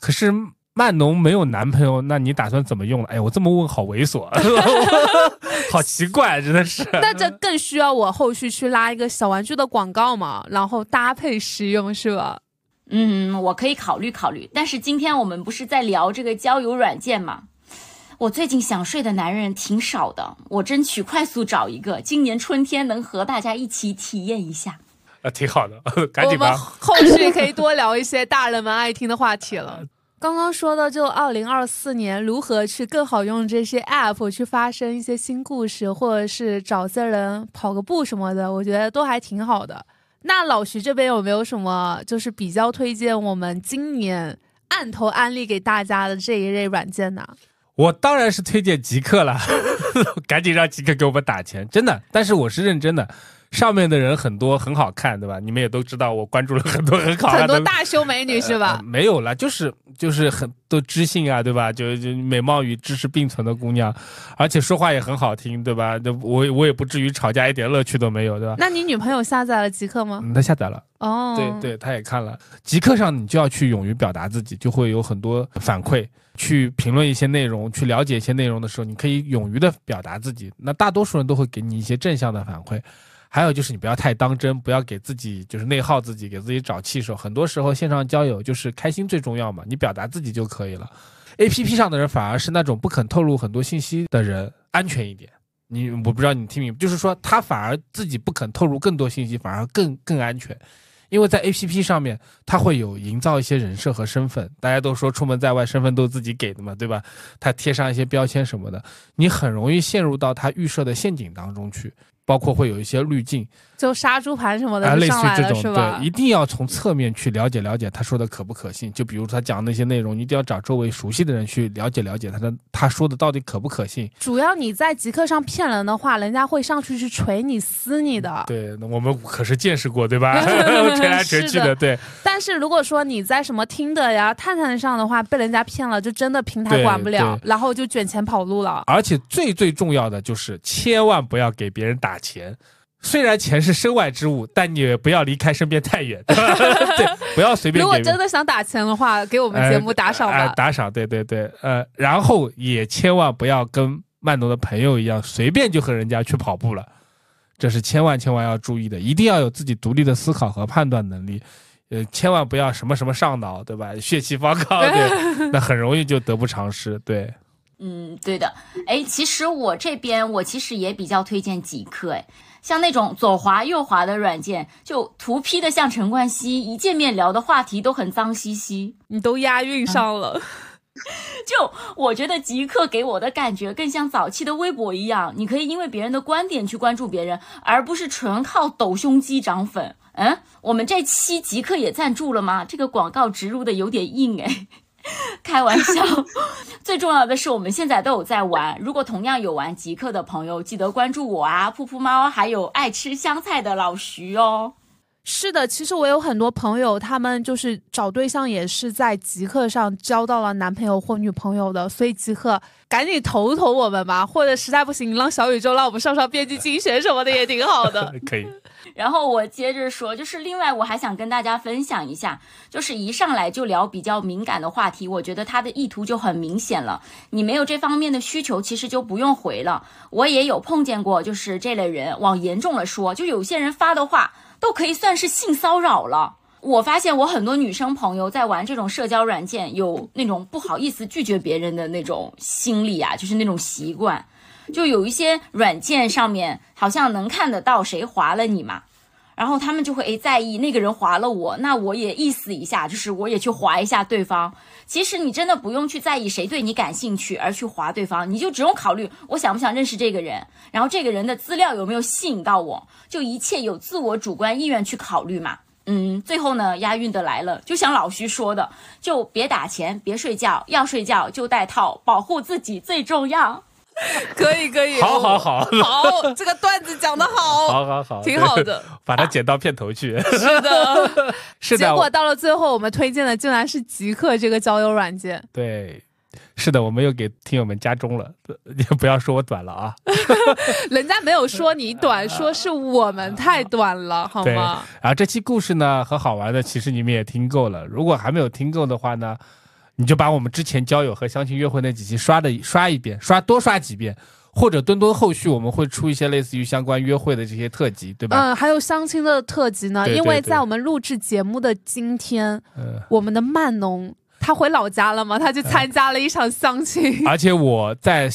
[SPEAKER 2] 可是。曼农没有男朋友，那你打算怎么用？哎呀，我这么问好猥琐，好奇怪，真的是。
[SPEAKER 4] 那这更需要我后续去拉一个小玩具的广告嘛，然后搭配使用，是吧？
[SPEAKER 3] 嗯，我可以考虑考虑。但是今天我们不是在聊这个交友软件吗？我最近想睡的男人挺少的，我争取快速找一个，今年春天能和大家一起体验一下。
[SPEAKER 2] 啊，挺好的，赶紧吧。
[SPEAKER 4] 我们后续可以多聊一些大人们爱听的话题了。刚刚说的就二零二四年如何去更好用这些 app 去发生一些新故事，或者是找些人跑个步什么的，我觉得都还挺好的。那老徐这边有没有什么就是比较推荐我们今年按头安利给大家的这一类软件呢？
[SPEAKER 2] 我当然是推荐极客了，赶紧让极客给我们打钱，真的。但是我是认真的。上面的人很多，很好看，对吧？你们也都知道，我关注了很多很好看
[SPEAKER 4] 的很多大胸美女是吧？
[SPEAKER 2] 没有了，就是就是很多知性啊，对吧？就就美貌与知识并存的姑娘，而且说话也很好听，对吧？我我也不至于吵架一点乐趣都没有，对吧？
[SPEAKER 4] 那你女朋友下载了极客吗？
[SPEAKER 2] 她下载了。
[SPEAKER 4] 哦，
[SPEAKER 2] 对对，她也看了。极客上你就要去勇于表达自己，就会有很多反馈，去评论一些内容，去了解一些内容的时候，你可以勇于的表达自己。那大多数人都会给你一些正向的反馈。还有就是你不要太当真，不要给自己就是内耗自己，给自己找气受。很多时候线上交友就是开心最重要嘛，你表达自己就可以了。A P P 上的人反而是那种不肯透露很多信息的人安全一点。你我不知道你听明，就是说他反而自己不肯透露更多信息，反而更更安全。因为在 A P P 上面，他会有营造一些人设和身份。大家都说出门在外，身份都是自己给的嘛，对吧？他贴上一些标签什么的，你很容易陷入到他预设的陷阱当中去。包括会有一些滤镜，
[SPEAKER 4] 就杀猪盘什么的
[SPEAKER 2] 啊，类似于这种，对，？一定要从侧面去了解了解他说的可不可信。就比如他讲的那些内容，你一定要找周围熟悉的人去了解了解他的他说的到底可不可信。
[SPEAKER 4] 主要你在极客上骗人的话，人家会上去去锤你、撕你的。
[SPEAKER 2] 对，那我们可是见识过，对吧？锤来锤去
[SPEAKER 4] 的
[SPEAKER 2] 对。
[SPEAKER 4] 但是如果说你在什么听的呀、探探上的话，被人家骗了，就真的平台管不了，然后就卷钱跑路了。
[SPEAKER 2] 而且最最重要的就是，千万不要给别人打钱。虽然钱是身外之物，但你也不要离开身边太远，对不要随便
[SPEAKER 4] 如果。真的想打钱的话，给我们节目打赏吧。
[SPEAKER 2] 哎打赏，对对对，呃，然后也千万不要跟曼农的朋友一样，随便就和人家去跑步了，这是千万千万要注意的，一定要有自己独立的思考和判断能力，呃，千万不要什么什么上脑，对吧？血气方刚，对，那很容易就得不偿失，对。
[SPEAKER 3] 嗯，对的。哎，其实我这边我其实也比较推荐极客，哎，像那种左滑右滑的软件，就图 P 的像陈冠希，一见面聊的话题都很脏兮兮。
[SPEAKER 4] 你都押韵上了，
[SPEAKER 3] 就我觉得极客给我的感觉更像早期的微博一样，你可以因为别人的观点去关注别人，而不是纯靠抖胸肌涨粉。嗯，我们这期极客也赞助了吗？这个广告植入的有点硬哎。开玩笑，最重要的是我们现在都有在玩。如果同样有玩极客的朋友，记得关注我啊，噗噗猫，还有爱吃香菜的老徐哦。
[SPEAKER 4] 是的，其实我有很多朋友，他们就是找对象也是在极客上交到了男朋友或女朋友的，所以极客赶紧投投我们吧，或者实在不行，让小宇宙让我们上上编辑精选什么的也挺好的。
[SPEAKER 2] 可以。
[SPEAKER 3] 然后我接着说，就是另外我还想跟大家分享一下，就是一上来就聊比较敏感的话题，我觉得他的意图就很明显了。你没有这方面的需求，其实就不用回了。我也有碰见过，就是这类人，往严重了说，就有些人发的话都可以算是性骚扰了。我发现我很多女生朋友在玩这种社交软件，有那种不好意思拒绝别人的那种心理啊，就是那种习惯。就有一些软件上面好像能看得到谁划了你嘛，然后他们就会诶在意那个人划了我，那我也意思一下，就是我也去划一下对方。其实你真的不用去在意谁对你感兴趣而去划对方，你就只用考虑我想不想认识这个人，然后这个人的资料有没有吸引到我，就一切有自我主观意愿去考虑嘛。嗯，最后呢，押韵的来了，就像老徐说的，就别打钱，别睡觉，要睡觉就带套，保护自己最重要。
[SPEAKER 4] 可以可以，
[SPEAKER 2] 好好好
[SPEAKER 4] 好，这个段子讲的好，
[SPEAKER 2] 好好好，
[SPEAKER 4] 挺好的，
[SPEAKER 2] 把它剪到片头去。
[SPEAKER 4] 是的。
[SPEAKER 2] 是的，
[SPEAKER 4] 结果到了最后，我们推荐的竟然是极客这个交友软件。
[SPEAKER 2] 对，是的，我们又给听友们加钟了，你不要说我短了啊。
[SPEAKER 4] 人家没有说你短，说是我们太短了，好，吗？
[SPEAKER 2] 然后这期故事呢和好玩的，其实你们也听够了。如果还没有听够的话呢，你就把我们之前交友和相亲约会那几期刷的刷一遍，刷多刷几遍，或者墩墩后续我们会出一些类似于相关约会的这些特辑，对吧？
[SPEAKER 4] 嗯，还有相亲的特辑呢，
[SPEAKER 2] 对对
[SPEAKER 4] 因为在我们录制节目的今天，
[SPEAKER 2] 嗯、
[SPEAKER 4] 我们的曼农他回老家了嘛，他去参加了一场相亲。
[SPEAKER 2] 而且我在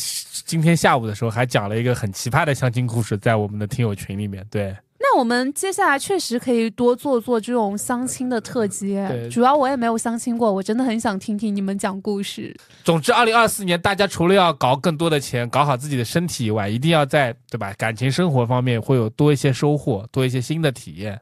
[SPEAKER 2] 今天下午的时候还讲了一个很奇葩的相亲故事，在我们的听友群里面。对，
[SPEAKER 4] 那我们接下来确实可以多做做这种相亲的特辑，主要我也没有相亲过，我真的很想听听你们讲故事。
[SPEAKER 2] 总之，二零二四年大家除了要搞更多的钱，搞好自己的身体以外，一定要在对吧感情生活方面会有多一些收获，多一些新的体验。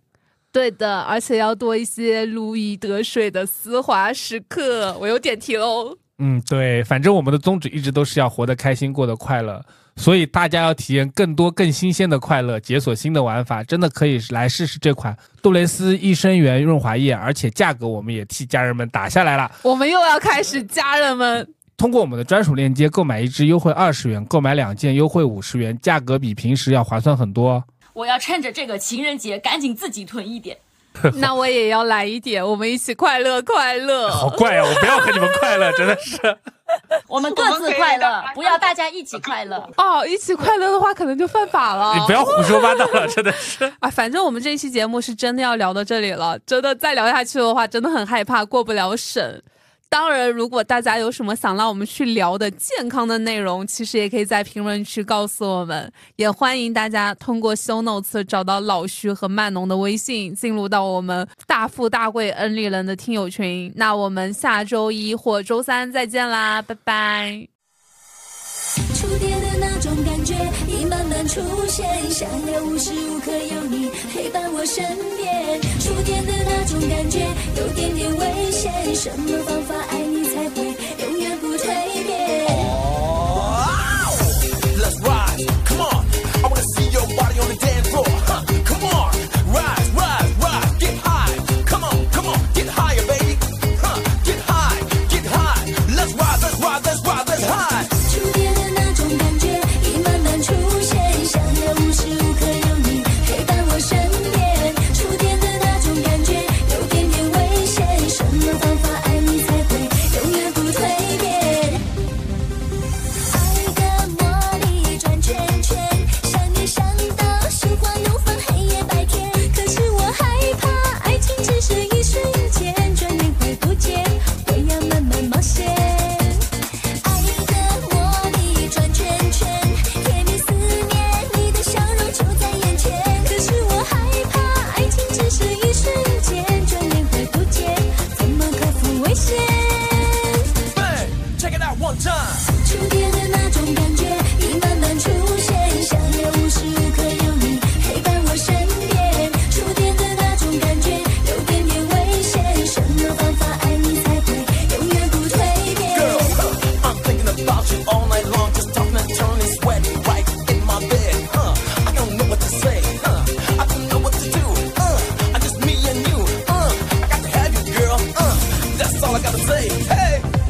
[SPEAKER 4] 对的，而且要多一些如鱼得水的丝滑时刻。我有点题喽。
[SPEAKER 2] 嗯，对，反正我们的宗旨一直都是要活得开心，过得快乐，所以大家要体验更多、更新鲜的快乐，解锁新的玩法，真的可以来试试这款杜蕾斯益生元润滑液，而且价格我们也替家人们打下来了。
[SPEAKER 4] 我们又要开始，家人们。
[SPEAKER 2] 通过我们的专属链接购买一支优惠二十元，购买两件优惠五十元，价格比平时要划算很多哦。
[SPEAKER 3] 我要趁着这个情人节赶紧自己囤一点。
[SPEAKER 4] 那我也要来一点，我们一起快乐快乐。
[SPEAKER 2] 好怪啊！我不要和你们快乐，真的是。
[SPEAKER 3] 我们各自快乐，不要大家一起快乐。
[SPEAKER 4] 哦，一起快乐的话，可能就犯法了。
[SPEAKER 2] 你不要胡说八道了，真的是。
[SPEAKER 4] 啊，反正我们这一期节目是真的要聊到这里了，真的再聊下去的话，真的很害怕过不了审。当然，如果大家有什么想让我们去聊的健康的内容，其实也可以在评论区告诉我们。也欢迎大家通过 show notes 找到老徐和曼农的微信，进入到我们大富大贵恩利人的听友群。那我们下周一或周三再见啦，拜拜。
[SPEAKER 5] 你慢慢出现，想要无时无刻有你陪伴我身边。触电的那种感觉有点点危险，什么方法
[SPEAKER 6] gotta say, hey.